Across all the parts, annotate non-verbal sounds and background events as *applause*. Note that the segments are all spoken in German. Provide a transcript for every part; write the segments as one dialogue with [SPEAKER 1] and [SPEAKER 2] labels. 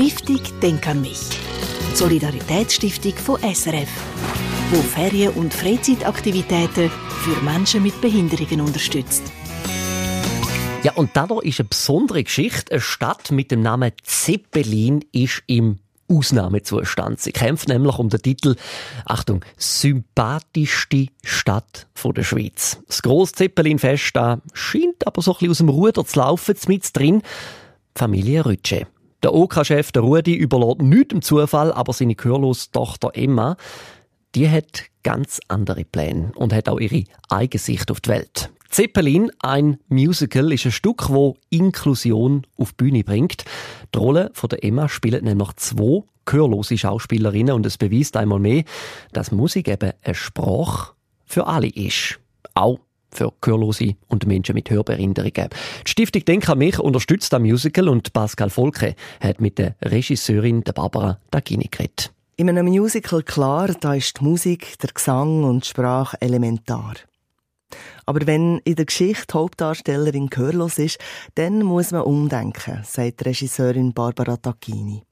[SPEAKER 1] Stiftung Denk an mich. Solidaritätsstiftung von SRF, wo Ferien- und Freizeitaktivitäten für Menschen mit Behinderungen unterstützt.
[SPEAKER 2] Ja, und da ist eine besondere Geschichte. Eine Stadt mit dem Namen Zeppelin ist im Ausnahmezustand. Sie kämpft nämlich um den Titel, Achtung, sympathischste Stadt der Schweiz. Das grosse Zeppelin-Fest da scheint aber so ein bisschen aus dem Ruder zu laufen, mit drin. Familie Rütsche. Der OK-Chef, der Rudi, überlässt nichts dem Zufall, aber seine gehörlose Tochter Emma, die hat ganz andere Pläne und hat auch ihre eigene Sicht auf die Welt. Zeppelin, ein Musical, ist ein Stück, wo Inklusion auf die Bühne bringt. Die Rolle von der Emma spielen nämlich zwei gehörlose Schauspielerinnen und es beweist einmal mehr, dass Musik eben eine Sprache für alle ist. Auch für Gehörlose und Menschen mit Hörbehinderungen. Die Stiftung Denk an mich unterstützt das Musical und Pascal Volke hat mit der Regisseurin Barbara Dagini geredet.
[SPEAKER 3] In einem Musical klar, da ist die Musik, der Gesang und die Sprache elementar. Aber wenn in der Geschichte Hauptdarstellerin gehörlos ist, dann muss man umdenken, sagt Regisseurin Barbara Tacchini.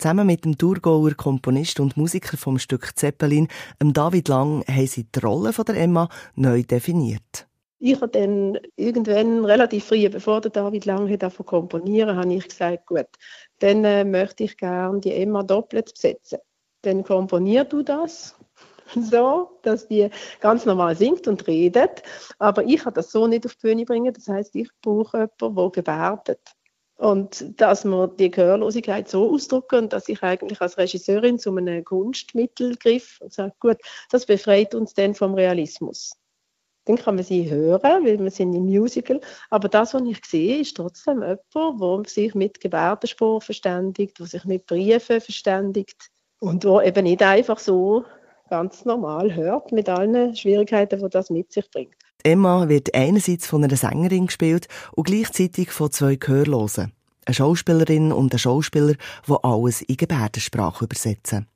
[SPEAKER 3] Zusammen mit dem Thurgauer Komponist und Musiker vom Stück Zeppelin, David Lang, haben sie die Rolle der Emma neu definiert.
[SPEAKER 4] Ich habe dann irgendwann relativ früh, bevor der David Lang davon komponieren, habe ich gesagt, gut, dann äh, möchte ich gerne die Emma doppelt besetzen. Dann komponier du das *laughs* so, dass die ganz normal singt und redet. Aber ich kann das so nicht auf die Bühne bringen. Das heißt, ich brauche jemanden, der gebärdet. Und dass man die Gehörlosigkeit so ausdrücken dass ich eigentlich als Regisseurin zu einem Kunstmittel griff und sage, gut, das befreit uns dann vom Realismus. Dann kann man sie hören, weil wir sind im Musical. Aber das, was ich sehe, ist trotzdem jemand, der sich mit Gebärdensprache verständigt, der sich mit Briefen verständigt und der eben nicht einfach so ganz normal hört, mit allen Schwierigkeiten, die das mit sich bringt.
[SPEAKER 3] Emma wird einerseits von einer Sängerin gespielt und gleichzeitig von zwei Gehörlosen. Eine Schauspielerin und ein Schauspieler, die alles in Gebärdensprache übersetzen.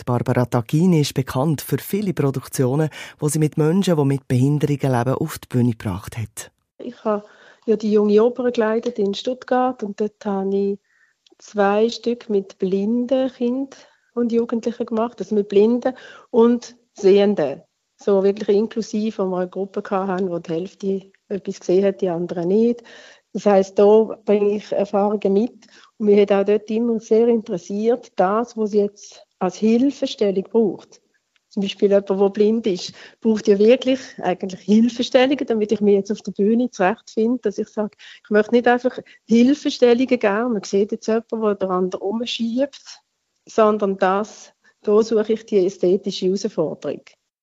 [SPEAKER 3] Die Barbara Tacchini ist bekannt für viele Produktionen, die sie mit Menschen, die mit Behinderungen leben, auf die Bühne gebracht hat.
[SPEAKER 4] Ich habe ja die junge Oper geleitet in Stuttgart und dort habe ich zwei Stück mit blinden Kindern und Jugendlichen gemacht, also mit Blinden und Sehenden. So wirklich inklusiv, wo wir eine Gruppe hatten, wo die Hälfte etwas gesehen hat, die anderen nicht. Das heißt, da bringe ich Erfahrungen mit. Und mich hat auch dort immer sehr interessiert, das, was jetzt als Hilfestellung braucht. Zum Beispiel jemand, der blind ist, braucht ja wirklich eigentlich Hilfestellungen, damit ich mich jetzt auf der Bühne zurechtfinde, dass ich sage, ich möchte nicht einfach Hilfestellungen geben. Man sieht jetzt jemanden, der den anderen umschiebt, sondern das, da suche ich die ästhetische Herausforderung.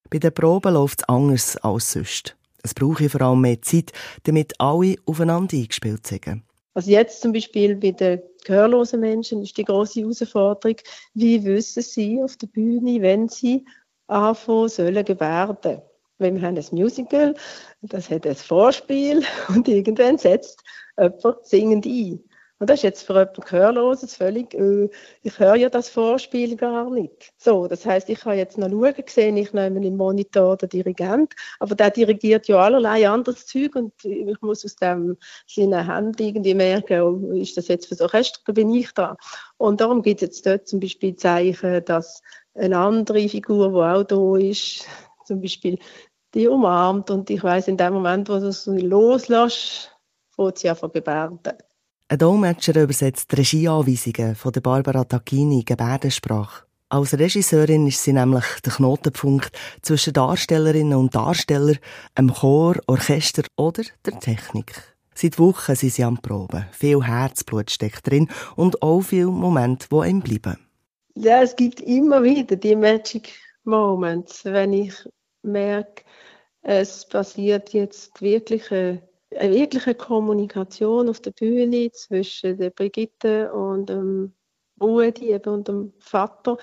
[SPEAKER 3] Bei den Proben läuft es anders als sonst. Es brauche vor allem mehr Zeit, damit alle aufeinander eingespielt sind.
[SPEAKER 4] Also jetzt zum Beispiel bei den gehörlosen Menschen ist die große Herausforderung, wie wissen sie auf der Bühne, wenn sie anfangen sollen gebärden. Wenn wir haben ein Musical, das hat ein Vorspiel *laughs* und irgendwann setzt jemand singend ein. Und das ist jetzt für jemanden Gehörloses völlig, äh, ich höre ja das Vorspiel gar nicht. So, das heißt, ich kann jetzt noch schauen, sehe ich noch im Monitor den Dirigent, aber der dirigiert ja allerlei anderes Zeug und ich muss aus dem seinen Händen irgendwie merken, oh, ist das jetzt für das Orchester, da bin ich da. Und darum gibt es jetzt dort zum Beispiel Zeichen, dass eine andere Figur, die auch da ist, zum Beispiel die umarmt und ich weiß in dem Moment, wo du es loslässt, fängt sie einfach gebärden.
[SPEAKER 3] Ein Dolmetscher übersetzt die Regieanweisungen von Barbara Tacchini in Gebärdensprache. Als Regisseurin ist sie nämlich der Knotenpunkt zwischen Darstellerinnen und Darsteller, einem Chor, Orchester oder der Technik. Seit Wochen sind sie am Proben. Viel Herzblut steckt drin und auch viele Momente, die einem bleiben.
[SPEAKER 4] Ja, es gibt immer wieder die Magic Moments, wenn ich merke, es passiert jetzt wirklich eine eine wirkliche Kommunikation auf der Bühne zwischen der Brigitte und dem Rudi und dem Vater.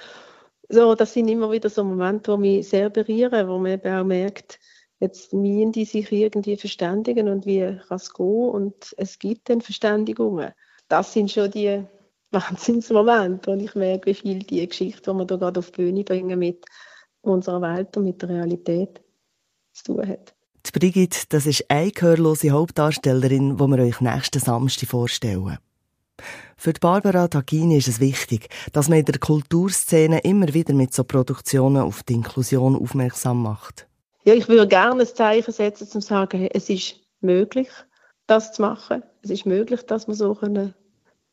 [SPEAKER 4] So, das sind immer wieder so Momente, die mich sehr berühren, wo man eben auch merkt, jetzt müssen die sich irgendwie verständigen und wie kann es gehen und es gibt dann Verständigungen. Das sind schon die *laughs* Wahnsinnsmomente und ich merke, wie viel die Geschichte, die wir da gerade auf die Bühne bringen, mit unserer Welt und mit der Realität zu tun hat.
[SPEAKER 3] Die Brigitte, das ist eine gehörlose Hauptdarstellerin, die wir euch nächsten Samstag vorstellen. Für Barbara Tagini ist es wichtig, dass man in der Kulturszene immer wieder mit so Produktionen auf die Inklusion aufmerksam macht.
[SPEAKER 4] Ja, ich würde gerne ein Zeichen setzen, um zu sagen, es ist möglich, das zu machen. Es ist möglich, dass wir so können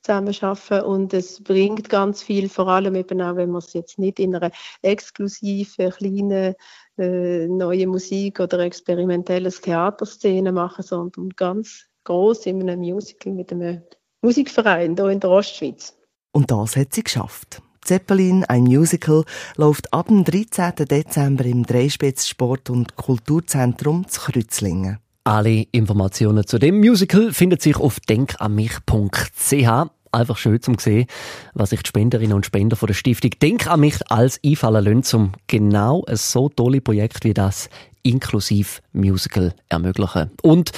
[SPEAKER 4] zusammenarbeiten und es bringt ganz viel, vor allem eben auch, wenn man es jetzt nicht in einer exklusiven, kleinen, äh, neuen Musik oder experimentelles Theaterszene machen, sondern ganz groß in einem Musical mit einem Musikverein hier in der Ostschweiz.
[SPEAKER 3] Und das hat sie geschafft. Zeppelin, ein Musical, läuft ab dem 13. Dezember im Dreispitz Sport- und Kulturzentrum zu Kreuzlingen.
[SPEAKER 2] Alle Informationen zu dem Musical finden sich auf denkamich.ch. Einfach schön zum sehen, was sich die Spenderinnen und Spender von der Stiftung Denk an mich als einfallen lassen, um genau ein so tolles Projekt wie das inklusiv Musical ermöglichen. Und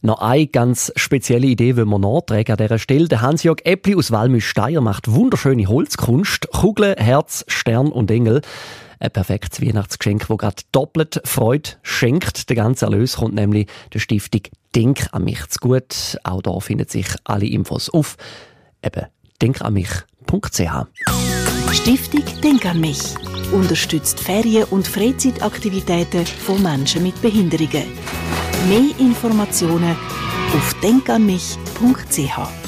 [SPEAKER 2] noch eine ganz spezielle Idee wollen wir nachtragen an dieser Stelle. Der Hans-Jörg Eppli aus Walmüs-Steyr macht wunderschöne Holzkunst, Kugeln, Herz, Stern und Engel. Ein perfektes Weihnachtsgeschenk, das gerade doppelt Freude schenkt. Der ganze Erlös kommt nämlich der Stiftung Denk an mich zu gut. Auch da finden sich alle Infos auf eben denkanmich.ch.
[SPEAKER 1] Stiftung Denk an mich unterstützt Ferien- und Freizeitaktivitäten von Menschen mit Behinderungen. Mehr Informationen auf denkanmich.ch.